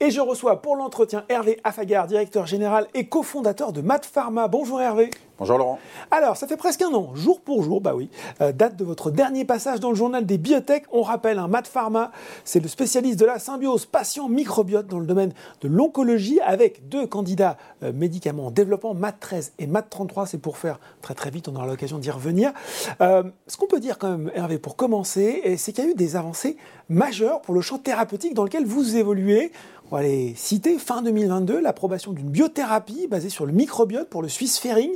Et je reçois pour l'entretien Hervé Affagar, directeur général et cofondateur de Mat Pharma. Bonjour Hervé. Bonjour Laurent. Alors, ça fait presque un an, jour pour jour, bah oui, euh, date de votre dernier passage dans le journal des biotech. On rappelle, un hein, Pharma, c'est le spécialiste de la symbiose patient-microbiote dans le domaine de l'oncologie avec deux candidats euh, médicaments en développement, MAT13 et MAT33. C'est pour faire très très vite, on aura l'occasion d'y revenir. Euh, ce qu'on peut dire quand même, Hervé, pour commencer, c'est qu'il y a eu des avancées majeures pour le champ thérapeutique dans lequel vous évoluez. On va les citer. Fin 2022, l'approbation d'une biothérapie basée sur le microbiote pour le Swiss Fairing,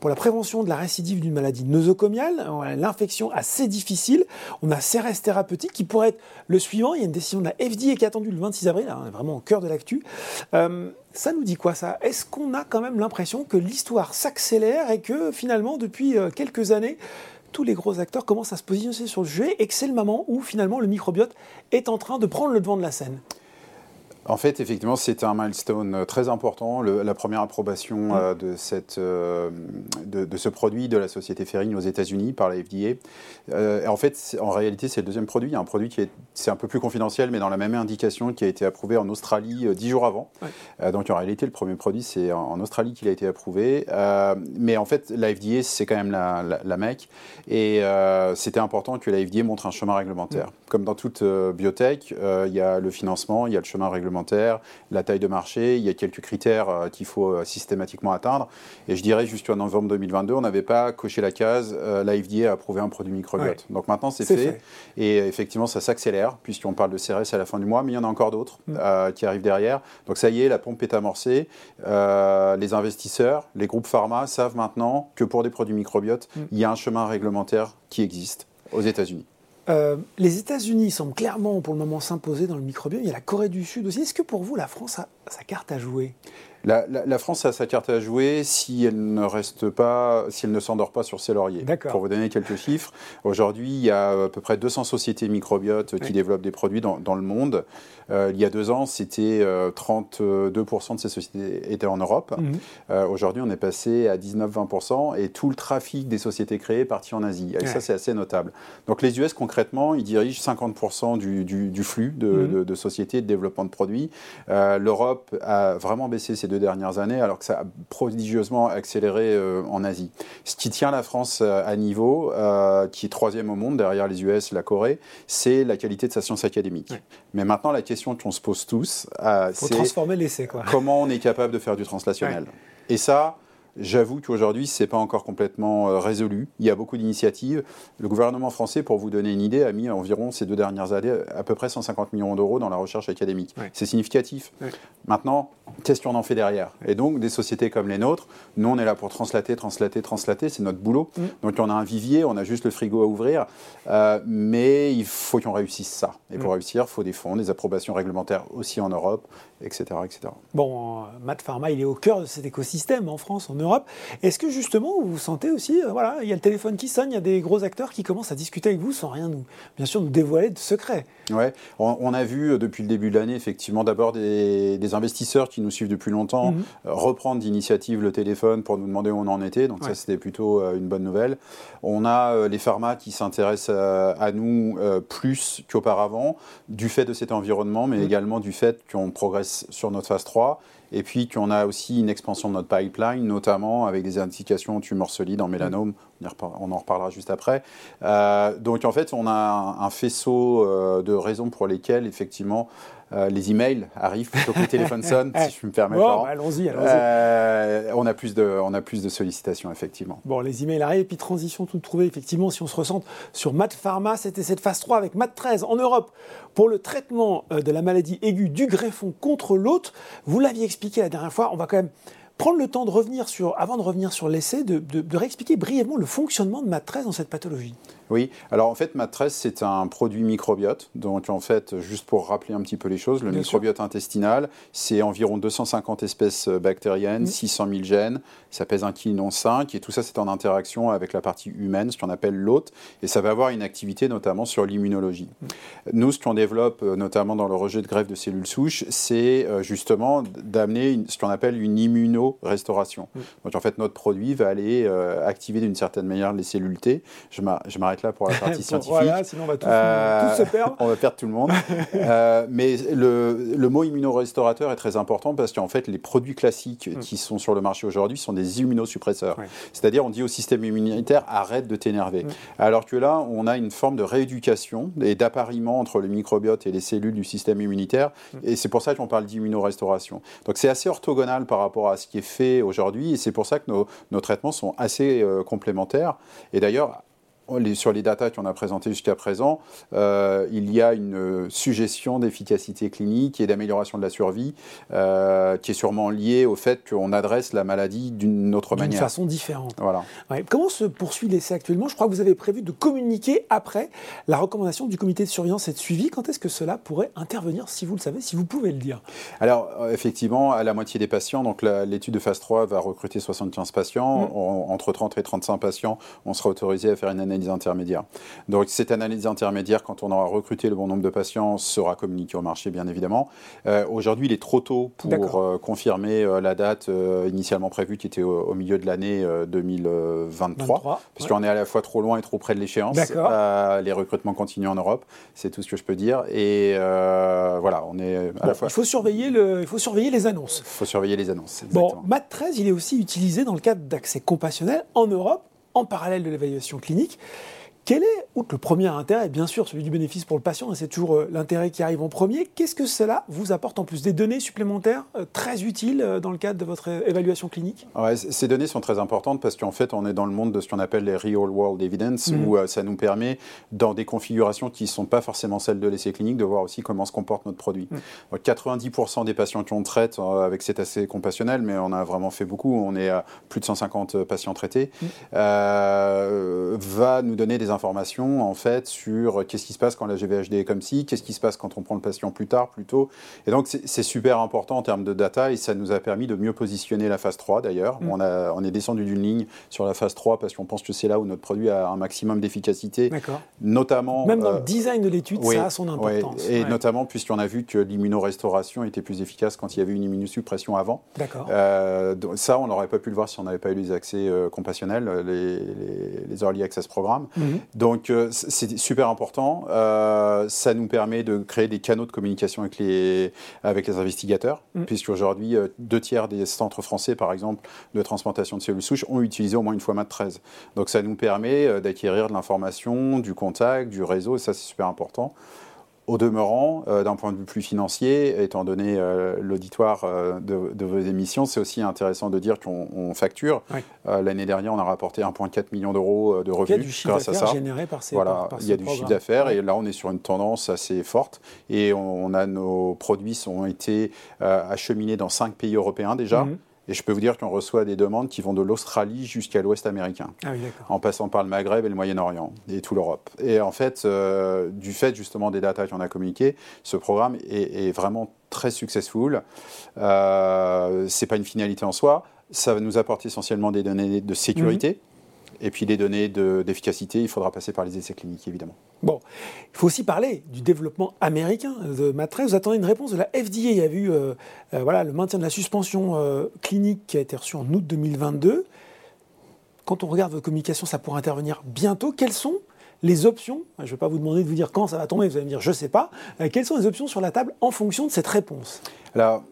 pour la prévention de la récidive d'une maladie nosocomiale, l'infection assez difficile. On a CRS thérapeutique qui pourrait être le suivant. Il y a une décision de la FDA qui est attendue le 26 avril, est vraiment au cœur de l'actu. Euh, ça nous dit quoi ça? Est-ce qu'on a quand même l'impression que l'histoire s'accélère et que finalement, depuis euh, quelques années, tous les gros acteurs commencent à se positionner sur le jeu et que c'est le moment où finalement le microbiote est en train de prendre le devant de la scène? En fait, effectivement, c'était un milestone euh, très important, la première approbation euh, de, cette, euh, de, ce produit de la société Ferring aux États-Unis par la FDA. en fait, en réalité, c'est le deuxième produit. Il y a un produit qui est, c'est un peu plus confidentiel, mais dans la même indication, qui a été approuvé en Australie dix jours avant. donc, en réalité, le premier produit, c'est en, Australie qu'il a été approuvé. mais en fait, la FDA, c'est quand même la, la, MEC. Et c'était important que la FDA montre un chemin réglementaire. Comme dans toute biotech, il y a le financement, il y a le chemin réglementaire la taille de marché, il y a quelques critères euh, qu'il faut euh, systématiquement atteindre. Et je dirais, jusqu'en novembre 2022, on n'avait pas coché la case, euh, la FDA a approuvé un produit microbiote. Donc maintenant, c'est fait. Et effectivement, ça s'accélère, puisqu'on parle de CRS à la fin du mois, mais il y en a encore d'autres mm. qui arrivent derrière. Donc ça y est, la pompe est amorcée. les investisseurs, les groupes pharma savent maintenant que pour des produits microbiotes, mm. il y a un chemin réglementaire qui existe aux États-Unis. Euh, les États-Unis semblent clairement pour le moment s'imposer dans le microbiome. Il y a la Corée du Sud aussi. Est-ce que pour vous, la France a sa carte à jouer? La, France a sa carte à jouer si elle ne reste pas, si elle ne s'endort pas sur ses lauriers. Pour vous donner quelques chiffres, aujourd'hui, il y a à peu près 200 sociétés microbiotes qui développent des produits dans, le monde. Euh, il y a deux ans, c'était 32% euh, de ces sociétés étaient en Europe. Mhm. Euh, aujourd'hui, on est passé à 19-20% et tout le trafic des sociétés créées est parti en Asie. Et ça, c'est assez notable. Donc les US, concrètement, ils dirigent 50% du, flux mhm. de, sociétés de développement de produits. L'Europe a vraiment baissé ses deux dernières années, alors que ça a prodigieusement accéléré euh, en Asie. Ce qui tient la France euh, à niveau, euh, qui est troisième au monde derrière les US et la Corée, c'est la qualité de sa science académique. Mais maintenant, la question qu'on se pose tous, c'est transformer l'essai. Comment on est capable de faire du translationnel Et ça, J'avoue qu'aujourd'hui, ce n'est pas encore complètement euh, résolu. Il y a beaucoup d'initiatives. Le gouvernement français, pour vous donner une idée, a mis environ ces deux dernières années à peu près 150 millions d'euros dans la recherche académique. C'est significatif. Maintenant, qu'est-ce qu'on en fait derrière Et donc, des sociétés comme les nôtres, nous, on est là pour translater, translater, translater. C'est notre boulot. Mm. Donc, on a un vivier, on a juste le frigo à ouvrir. Euh, mais il faut qu'on réussisse ça. Et pour mm. réussir, il faut des fonds, des approbations réglementaires aussi en Europe, etc. etc. Bon, euh, Matt Pharma, il est au cœur de cet écosystème en France, Europe. Est-ce que justement, vous sentez aussi, euh, voilà, il y a le téléphone qui sonne, il y a des gros acteurs qui commencent à discuter avec vous sans rien, nous, bien sûr, nous dévoiler de secrets Ouais, on, a vu euh, depuis le début de l'année, effectivement, d'abord des, investisseurs qui nous suivent depuis longtemps mhm. euh, reprendre d'initiative le téléphone pour nous demander où on en était. Donc ça, c'était plutôt une bonne nouvelle. On a les pharma qui s'intéressent à, nous plus qu'auparavant, du fait de cet environnement, mais mhm. également du fait qu'on progresse sur notre phase 3 et puis qu'on a aussi une expansion de notre pipeline, notamment avec des indications tumeurs solides en mélanome. On en reparlera juste après. Euh, donc en fait, on a un, faisceau euh, de raisons pour lesquelles, effectivement, euh, les emails arrivent plutôt que le téléphone sonne, si je me permets. Bon, allons-y, allons-y. Euh, on, a plus de, on a plus de sollicitations, effectivement. Bon, les emails arrivent, et puis transition toute trouvée, effectivement, si on se ressent sur Mat Pharma, c'était cette phase 3 avec Mat 13 en Europe pour le traitement euh, de la maladie aiguë du greffon contre l'autre. Vous l'aviez expliqué la dernière fois, on va quand même prendre le temps de revenir sur, avant de revenir sur l'essai, de, de réexpliquer brièvement le fonctionnement de Mat 13 dans cette pathologie. Oui, alors en fait, Mat13, c'est un produit microbiote. Donc en fait, juste pour rappeler un petit peu les choses, le microbiote intestinal, c'est environ 250 espèces euh, bactériennes, 600 000 gènes, ça pèse un kilo non 5, et tout ça, c'est en interaction avec la partie humaine, ce qu'on appelle l'hôte, et ça va avoir une activité notamment sur l'immunologie. Nous, ce qu'on développe euh, notamment dans le rejet de greffe de cellules souches, c'est euh, justement d'amener ce qu'on appelle une immunorestauration. Donc en fait, notre produit va aller activer d'une certaine manière les cellules T. Je m'arrête s'arrête là pour la partie scientifique. Voilà, sinon on va tous, se perdre. on va perdre tout le monde. mais le, le, mot immunorestaurateur est très important parce qu'en fait, les produits classiques mm. qui sont sur le marché aujourd'hui sont des immunosuppresseurs. C'est-à-dire, on dit au système immunitaire, arrête de t'énerver. Mm. Alors que là, on a une forme de rééducation et d'appariement entre le microbiote et les cellules du système immunitaire. Mm. Et c'est pour ça qu'on parle d'immunorestauration. Donc c'est assez orthogonal par rapport à ce qui est fait aujourd'hui. Et c'est pour ça que nos, nos traitements sont assez euh, complémentaires. Et d'ailleurs, sur les datas qu'on a présentées jusqu'à présent, euh, il y a une suggestion d'efficacité clinique et d'amélioration de la survie euh, qui est sûrement liée au fait qu'on adresse la maladie d'une autre manière. D'une façon différente. Voilà. Comment se poursuit l'essai actuellement? Je crois que vous avez prévu de communiquer après la recommandation du comité de surveillance et de suivi. Quand est-ce que cela pourrait intervenir, si vous le savez, si vous pouvez le dire? Alors, euh, effectivement, à la moitié des patients, donc l'étude de phase 3 va recruter 75 patients. Mm. entre 30 et 35 patients, on sera autorisé à faire une analyse intermédiaires. Donc cette analyse intermédiaire, quand on aura recruté le bon nombre de patients, sera communiquée au marché, bien évidemment. Euh, aujourd'hui, il est trop tôt pour euh, confirmer euh, la date initialement prévue, qui était au, milieu de l'année 2023, puisqu'on est à la fois trop loin et trop près de l'échéance. les recrutements continuent en Europe, c'est tout ce que je peux dire. Et voilà, on est à la fois. Il faut surveiller le, il faut surveiller les annonces. Il faut surveiller les annonces. Exactement. Bon, MAT 13, il est aussi utilisé dans le cadre d'accès compassionnel en Europe en parallèle de l'évaluation clinique. Quel est, outre le premier intérêt, bien sûr celui du bénéfice pour le patient, et c'est toujours euh, l'intérêt qui arrive en premier, qu'est-ce que cela vous apporte en plus? Des données supplémentaires euh, très utiles euh, dans le cadre de votre évaluation clinique? Ces données sont très importantes parce qu'en fait, on est dans le monde de ce qu'on appelle les real world evidence, mmh. où ça nous permet, dans des configurations qui ne sont pas forcément celles de l'essai clinique, de voir aussi comment se comporte notre produit. 90% mmh. des patients qu'on traite avec cet essai compassionnel, mais on a vraiment fait beaucoup, on est à plus de 150 patients traités, mmh. va nous donner des informations en fait sur qu'est-ce qui se passe quand la GVHD est comme ci, qu'est-ce qui se passe quand on prend le patient plus tard, plus tôt. Et donc c'est super important en termes de data et ça nous a permis de mieux positionner la phase 3 d'ailleurs. Mm. On, a, on est descendu d'une ligne sur la phase 3 parce qu'on pense que c'est là où notre produit a un maximum d'efficacité. Notamment. Même dans le euh, design de l'étude, ça a son importance. Et notamment puisqu'on a vu que l'immunorestauration était plus efficace quand il y avait une immunosuppression avant. D'accord. Euh, ça, on n'aurait pas pu le voir si on n'avait pas eu les accès euh, compassionnels, les, les, Early Access Programmes. Mm. Donc euh, c'est super important. Euh, ça nous permet de créer des canaux de communication avec les, avec les investigateurs, mm. puisqu'aujourd'hui, euh, deux tiers des centres français, par exemple, de transplantation de cellules souches ont utilisé au moins une fois MAT13. Donc ça nous permet d'acquérir de l'information, du contact, du réseau, et ça c'est super important. Au demeurant, euh, d'un point de vue plus financier, étant donné euh, l'auditoire euh, de, vos émissions, c'est aussi intéressant de dire qu'on facture. L'année dernière, on a rapporté 1,4 million d'euros de revenus grâce à ça. Généré par ces, voilà, il y a du chiffre d'affaires et là, on est sur une tendance assez forte et on, a nos produits ont été acheminés dans cinq pays européens déjà. Mhm. Et je peux vous dire qu'on reçoit des demandes qui vont de l'Australie jusqu'à l'Ouest américain, ah en passant par le Maghreb et le Moyen-Orient et tout l'Europe. Et en fait, euh, du fait justement des datas qu'on a communiquées, ce programme est, vraiment très successful. Euh, c'est pas une finalité en soi. Ça va nous apporter essentiellement des données de sécurité. Et puis les données d'efficacité, il faudra passer par les essais cliniques, évidemment. Bon, il faut aussi parler du développement américain de Matrix. Vous attendez une réponse de la FDA. Il y a eu euh, euh, voilà, le maintien de la suspension euh, clinique qui a été reçue en août 2022. Quand on regarde votre communication, ça pourrait intervenir bientôt. Quelles sont les options? Je ne vais pas vous demander de vous dire quand ça va tomber, vous allez me dire je ne sais pas. quelles sont les options sur la table en fonction de cette réponse? Alors,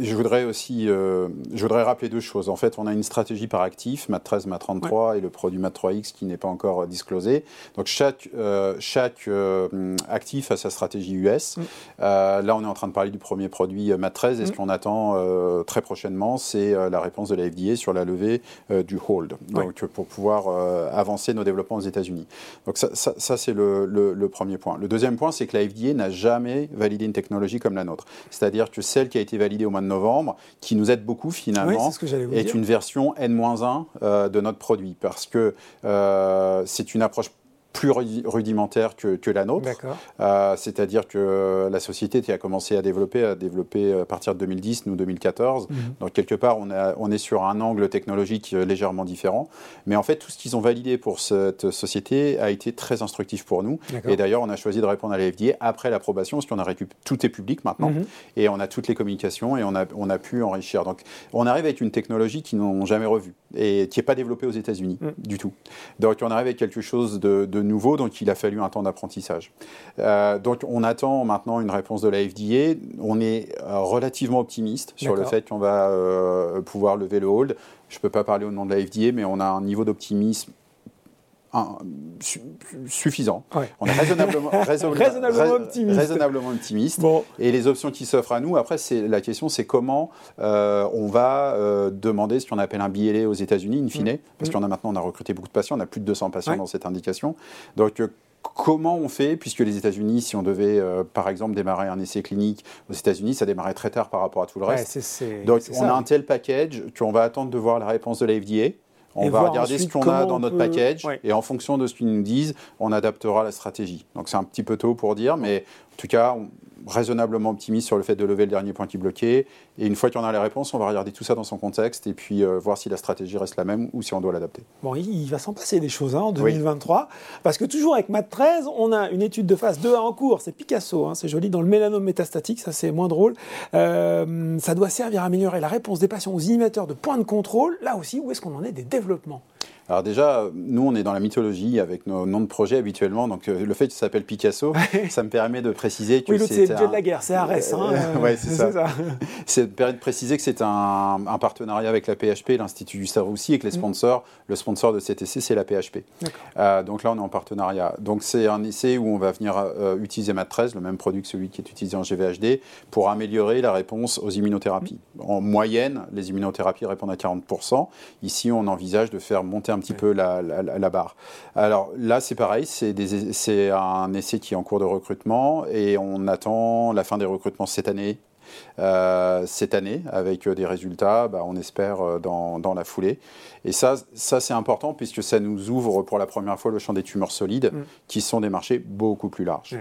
je voudrais aussi euh, je voudrais rappeler deux choses. En fait, on a une stratégie par actif, MAT 13, MAT 33 et le produit MAT 3X qui n'est pas encore disclosé. Donc chaque, euh, chaque euh, actif a sa stratégie US. Mm. là, on est en train de parler du premier produit MAT 13 et ce mm. qu'on attend très prochainement, c'est la réponse de la FDA sur la levée du hold, donc pour pouvoir avancer nos développements aux États-Unis. Donc ça, ça, c'est le, le, le, premier point. Le deuxième point, c'est que la FDA n'a jamais validé une technologie comme la nôtre. C'est-à-dire que celle qui a été validée au de novembre, qui nous aide beaucoup finalement, est, une version N-1 euh, de notre produit, parce que euh, c'est une approche plus rudimentaire que, que la nôtre. Euh, C'est-à-dire que la société qui a commencé à développer, à développer à partir de 2010, nous 2014. Mhm. Donc quelque part, on, a, on, est sur un angle technologique euh, légèrement différent. Mais en fait, tout ce qu'ils ont validé pour cette société a été très instructif pour nous. Et d'ailleurs, on a choisi de répondre à la FDA après l'approbation, parce qu'on a récupéré tout est public maintenant, mhm. et on a toutes les communications et on a, on a pu enrichir. Donc on arrive avec une technologie qu'ils n'ont jamais revue et qui n'est pas développée aux États-Unis mhm. du tout. Donc on arrive avec quelque chose de de nouveau, donc il a fallu un temps d'apprentissage. donc on attend maintenant une réponse de la FDA. On est relativement optimiste sur le fait qu'on va pouvoir lever le hold. Je ne peux pas parler au nom de la FDA, mais on a un niveau d'optimisme suffisant. On est raisonnablement, raisonnablement optimiste. Et les options qui s'offrent à nous, après, la question, c'est comment euh, on va euh, demander ce qu'on appelle un BLA aux États-Unis, in fine, mm. parce mm. qu'on a maintenant on a recruté beaucoup de patients, on a plus de 200 patients dans cette indication. Donc, euh, comment on fait, puisque les États-Unis, si on devait par exemple démarrer un essai clinique aux États-Unis, ça démarrait très tard par rapport à tout le reste. Donc on a un tel package qu'on va attendre de voir la réponse de la FDA. On va regarder ce qu'on a dans notre package et en fonction de ce qu'ils nous disent, on adaptera la stratégie. Donc c'est un petit peu tôt pour dire, mais en tout cas, raisonnablement optimiste sur le fait de lever le dernier point qui bloquait. Et une fois qu'on a les réponses, on va regarder tout ça dans son contexte et puis euh, voir si la stratégie reste la même ou si on doit l'adapter. Bon, il va s'en passer des choses hein, en 2023. Parce que toujours avec MAT 13, on a une étude de phase 2 en cours. C'est Picasso, hein, c'est joli, dans le mélanome métastatique, ça c'est moins drôle. Euh, ça doit servir à améliorer la réponse des patients aux inhibiteurs de points de contrôle. Là aussi, où est-ce qu'on en est des développements? Alors déjà, nous, on est dans la mythologie avec nos noms de projet habituellement. Donc euh, le fait que ça s'appelle Picasso, ça me permet de préciser que oui, c'est le dieu de la guerre, c'est Arès. Hein, oui, c'est ça. ça. me permet de préciser que c'est un, partenariat avec la PHP, l'Institut du aussi, et que les mm. sponsors, le sponsor de cet essai, c'est la PHP. Euh, donc là, on est en partenariat. Donc c'est un essai où on va venir euh, utiliser MAT13, le même produit que celui qui est utilisé en GVHD, pour améliorer la réponse aux immunothérapies. Mm. En moyenne, les immunothérapies répondent à 40%. Ici, on envisage de faire monter un un petit peu la, la, barre. Alors là, c'est pareil, c'est un essai qui est en cours de recrutement et on attend la fin des recrutements cette année cette année avec euh, des résultats, bah, on espère, euh, dans, dans, la foulée. Et ça, ça c'est important puisque ça nous ouvre pour la première fois le champ des tumeurs solides, mm. qui sont des marchés beaucoup plus larges.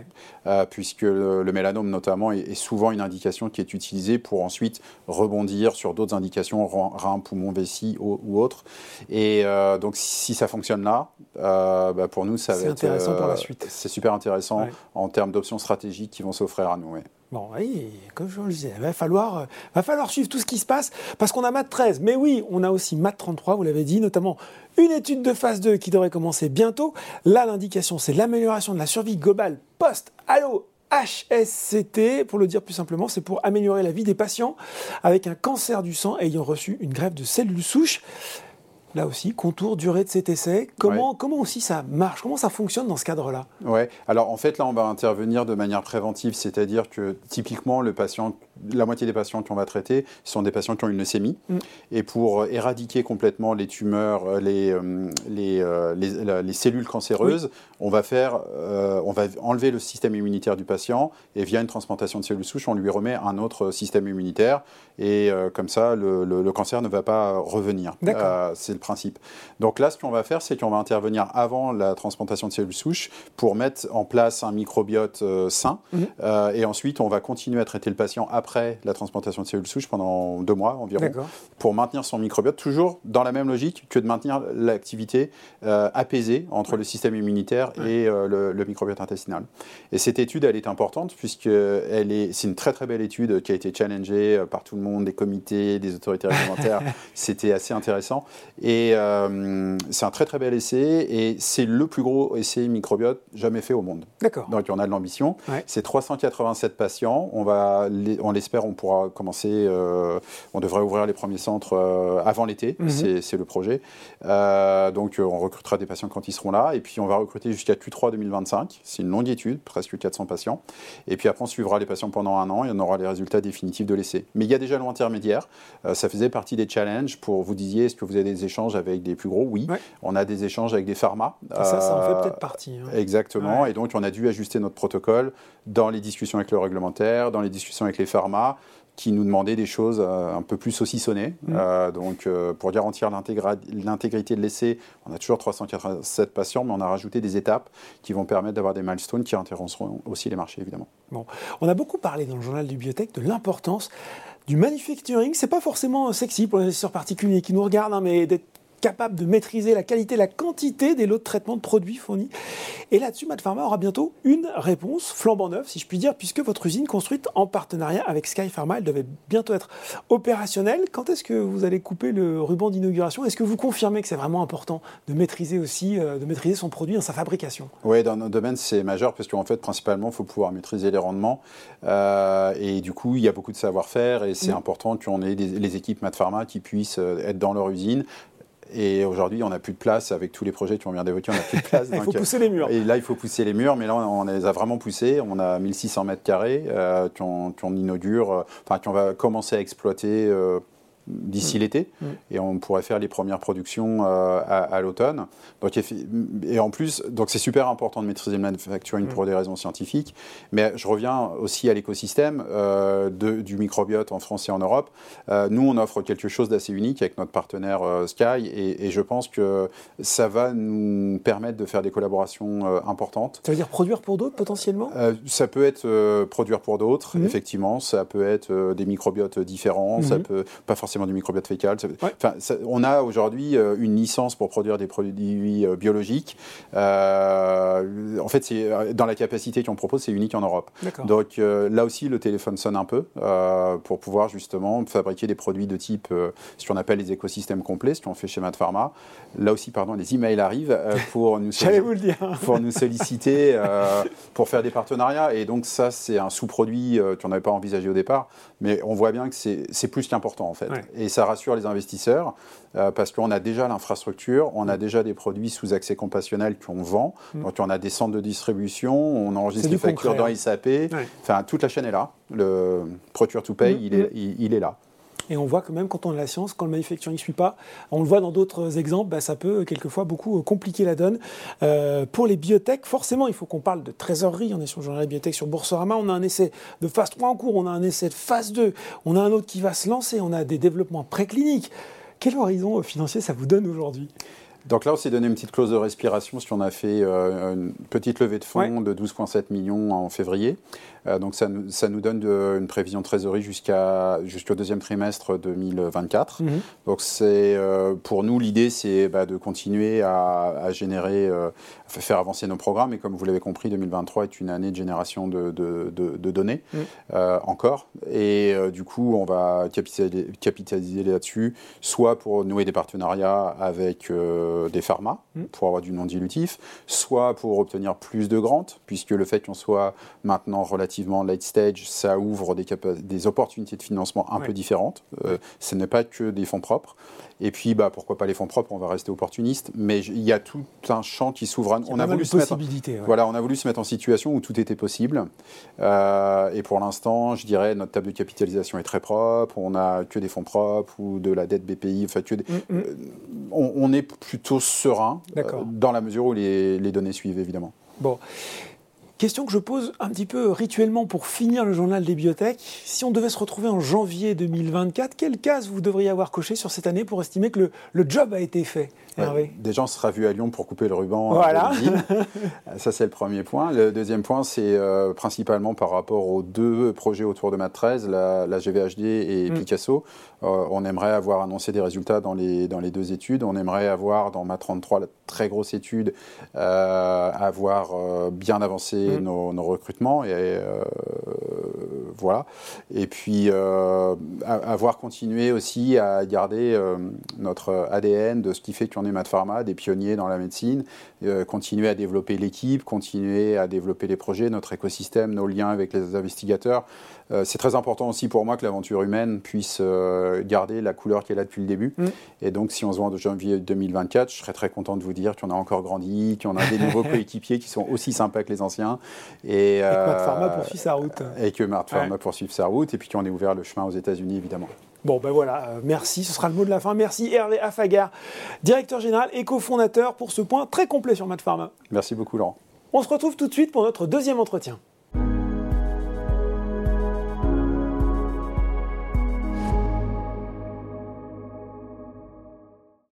puisque le, mélanome, notamment, est, souvent une indication qui est utilisée pour ensuite rebondir sur d'autres indications, rein, poumon, vessie ou, autres. Et donc, si ça fonctionne là, bah, pour nous, ça va être. C'est intéressant pour la suite. C'est super intéressant en termes d'options stratégiques qui vont s'offrir à nous. Bon, oui, comme je le disais, il va falloir, euh, va falloir suivre tout ce qui se passe parce qu'on a MAT 13. Mais oui, on a aussi MAT 33, vous l'avez dit, notamment une étude de phase 2 qui devrait commencer bientôt. Là, l'indication, c'est l'amélioration de la survie globale post-allo HSCT, pour le dire plus simplement, c'est pour améliorer la vie des patients avec un cancer du sang ayant reçu une greffe de cellules souches là aussi, contour, durée de cet essai. Comment, comment aussi ça marche? Comment ça fonctionne dans ce cadre-là? Ouais. Alors en fait, là, on va intervenir de manière préventive, c'est-à-dire que typiquement, le patient, la moitié des patients qu'on va traiter sont des patients qui ont une leucémie. Mm. Et pour éradiquer complètement les tumeurs, euh, les, euh, euh, les, les, cellules cancéreuses, on, va faire, on va enlever le système immunitaire du patient et via une transplantation de cellules souches, on lui remet un autre système immunitaire. Et comme ça, le, le, cancer ne va pas revenir. c'est le principe. Donc là, ce qu'on va faire, c'est qu'on va intervenir avant la transplantation de cellules souches pour mettre en place un microbiote euh, sain. Mhm. Euh, et ensuite, on va continuer à traiter le patient après la transplantation de cellules souches pendant deux mois environ pour maintenir son microbiote, toujours dans la même logique que de maintenir l'activité euh, apaisée entre le système immunitaire et le, microbiote intestinal. Et cette étude, elle est importante puisque elle est, c'est une très très belle étude qui a été challengée par tout le monde, des comités, des autorités réglementaires. C'était assez intéressant. Et euh, c'est un très très bel essai et c'est le plus gros essai microbiote jamais fait au monde. D'accord. Donc on a de l'ambition. C'est 387 patients. On va, on l'espère, on pourra commencer. Euh, on devrait ouvrir les premiers centres euh, avant l'été. Mhm. C'est le projet. donc on recrutera des patients quand ils seront là et puis on va recruter jusqu'à Q3 2025. C'est une longue étude, presque 400 patients. Et puis après on suivra les patients pendant un an et on aura les résultats définitifs de l'essai. Mais il y a déjà l'intermédiaire. ça faisait partie des challenges pour vous disiez est-ce que vous avez des échanges avec des plus gros, oui. On a des échanges avec des pharma. ça, ça en fait euh, peut-être partie. Hein. Exactement. Et donc, on a dû ajuster notre protocole dans les discussions avec le réglementaire, dans les discussions avec les pharma qui nous demandaient des choses euh, un peu plus saucissonnées. Mm. Euh, donc, pour garantir l'intégrité de l'essai, on a toujours 387 patients, mais on a rajouté des étapes qui vont permettre d'avoir des milestones qui intéresseront aussi les marchés, évidemment. Bon. On a beaucoup parlé dans le journal du biotech de l'importance du manufacturing. C'est pas forcément sexy pour les investisseurs particuliers qui nous regardent, hein, mais d'être capable de maîtriser la qualité, la quantité des lots de traitement de produits fournis. Et là-dessus, Mad Pharma aura bientôt une réponse flambant neuve, si je puis dire, puisque votre usine construite en partenariat avec Sky Pharma, elle devait bientôt être opérationnelle. Quand est-ce que vous allez couper le ruban d'inauguration? Est-ce que vous confirmez que c'est vraiment important de maîtriser aussi, euh, de maîtriser son produit dans sa fabrication? Oui, dans notre domaine, c'est majeur parce qu'en fait, principalement, il faut pouvoir maîtriser les rendements. Euh, et du coup, il y a beaucoup de savoir-faire et c'est important qu'on ait les équipes Mad Pharma qui puissent euh, être dans leur usine, et aujourd'hui, on n'a plus de place avec tous les projets qui ont bien d'évoquer, on n'a plus de place. il faut pousser les murs. Et là, il faut pousser les murs, mais là, on, les a vraiment poussés. On a 1600 mètres carrés euh, qu'on inaugure, euh, enfin, qu'on va commencer à exploiter. Euh, d'ici mm. l'été, mm. et on pourrait faire les premières productions euh, à, l'automne. Donc, et en plus, donc c'est super important de maîtriser le manufacturing mm. pour des raisons scientifiques, mais je reviens aussi à l'écosystème euh, du microbiote en France et en Europe. Euh, nous, on offre quelque chose d'assez unique avec notre partenaire Sky, et, je pense que ça va nous permettre de faire des collaborations importantes. Ça veut dire produire pour d'autres potentiellement? Ça peut être produire pour d'autres, effectivement. Ça peut être des microbiotes différents. Ça peut pas forcément du microbiote fécal. Enfin, on a aujourd'hui euh, une licence pour produire des produits euh, biologiques. Euh, en fait, c'est dans la capacité qu'on propose, c'est unique en Europe. Donc là aussi, le téléphone sonne un peu pour pouvoir justement fabriquer des produits de type ce qu'on appelle les écosystèmes complets, ce qu'on fait chez Mad Pharma. Là aussi, pardon, les emails arrivent pour nous, vous le dire. pour nous solliciter pour faire des partenariats. Et donc ça, c'est un sous-produit qu'on n'avait pas envisagé au départ, mais on voit bien que c'est plus qu'important en fait et ça rassure les investisseurs euh, parce qu'on a déjà l'infrastructure, on a mm. déjà des produits sous accès compassionnel qu'on vend, mm. donc on a des centres de distribution, on enregistre les factures dans SAP, enfin toute la chaîne est là, le Procure to Pay, mm. il, est, il est là. Et on voit que même quand on a la science, quand le manufacturing ne suit pas, on le voit dans d'autres exemples, bah, ça peut quelquefois beaucoup euh, compliquer la donne. Euh, pour les biotech, forcément, il faut qu'on parle de trésorerie. On est sur le journal biotech sur Boursorama. On a un essai de phase 3 en cours, on a un essai de phase 2, on a un autre qui va se lancer, on a des développements précliniques. Quel horizon financier ça vous donne aujourd'hui? Donc là, on s'est donné une petite clause de respiration, parce qu'on a fait euh, une petite levée de fonds de 12,7 millions en février. Euh, donc ça, ça, nous donne une prévision de trésorerie jusqu'à jusqu'au deuxième trimestre 2024. Mhm. Donc c'est euh, pour nous l'idée, c'est bah, de continuer à, générer, faire avancer nos programmes. Et comme vous l'avez compris, 2023 est une année de génération de, de, données mhm. encore. Et du coup, on va capitaliser, capitaliser là-dessus, soit pour nouer des partenariats avec euh, des pharma mm. pour avoir du non dilutif, soit pour obtenir plus de grants, puisque le fait qu'on soit maintenant relativement late stage, ça ouvre des, des opportunités de financement un peu différentes. Euh, ce n'est pas que des fonds propres. Et puis, bah, pourquoi pas les fonds propres On va rester opportuniste. Mais il y a tout un champ qui s'ouvre. On a, voulu se mettre, voilà, on a voulu se mettre en situation où tout était possible. Euh, et pour l'instant, je dirais, notre table de capitalisation est très propre. On n'a que des fonds propres ou de la dette BPI. Enfin, que mm, mm. on, est plutôt serein euh, dans la mesure où les, les données suivent, évidemment. Bon. Question que je pose un petit peu rituellement pour finir le journal des biotech. Si on devait se retrouver en janvier 2024, quelle case vous devriez avoir coché sur cette année pour estimer que le, job a été fait? Hervé Déjà, on sera vu à Lyon pour couper le ruban. Voilà. Ça, c'est le premier point. Le deuxième point, c'est euh, principalement par rapport aux deux projets autour de MAT 13, la, GVHD et mm. Picasso. Euh, on aimerait avoir annoncé des résultats dans les, dans les deux études. On aimerait avoir dans MAT 33, la très grosse étude, euh, avoir bien avancé Mm. nos, recrutements et voilà. Et puis euh, avoir continué aussi à garder euh, notre ADN de ce qui fait qu'on est Mat Pharma, des pionniers dans la médecine, continuer à développer l'équipe, continuer à développer les projets, notre écosystème, nos liens avec les investigateurs. c'est très important aussi pour moi que l'aventure humaine puisse garder la couleur qu'elle a depuis le début. Mm. Et donc, si on se voit en janvier 2024, je serais très content de vous dire qu'on a encore grandi, qu'on a des nouveaux coéquipiers qui sont aussi sympas que les anciens. Et, que Matt Pharma euh, poursuit sa route. Et que Matt Pharma poursuive sa route, et puis qu'on ait ouvert le chemin aux États-Unis, évidemment. Bon, ben voilà, euh, merci, ce sera le mot de la fin. Merci Hervé Afagar, directeur général et cofondateur, pour ce point très complet sur Matt Pharma. Merci beaucoup, Laurent. On se retrouve tout de suite pour notre deuxième entretien.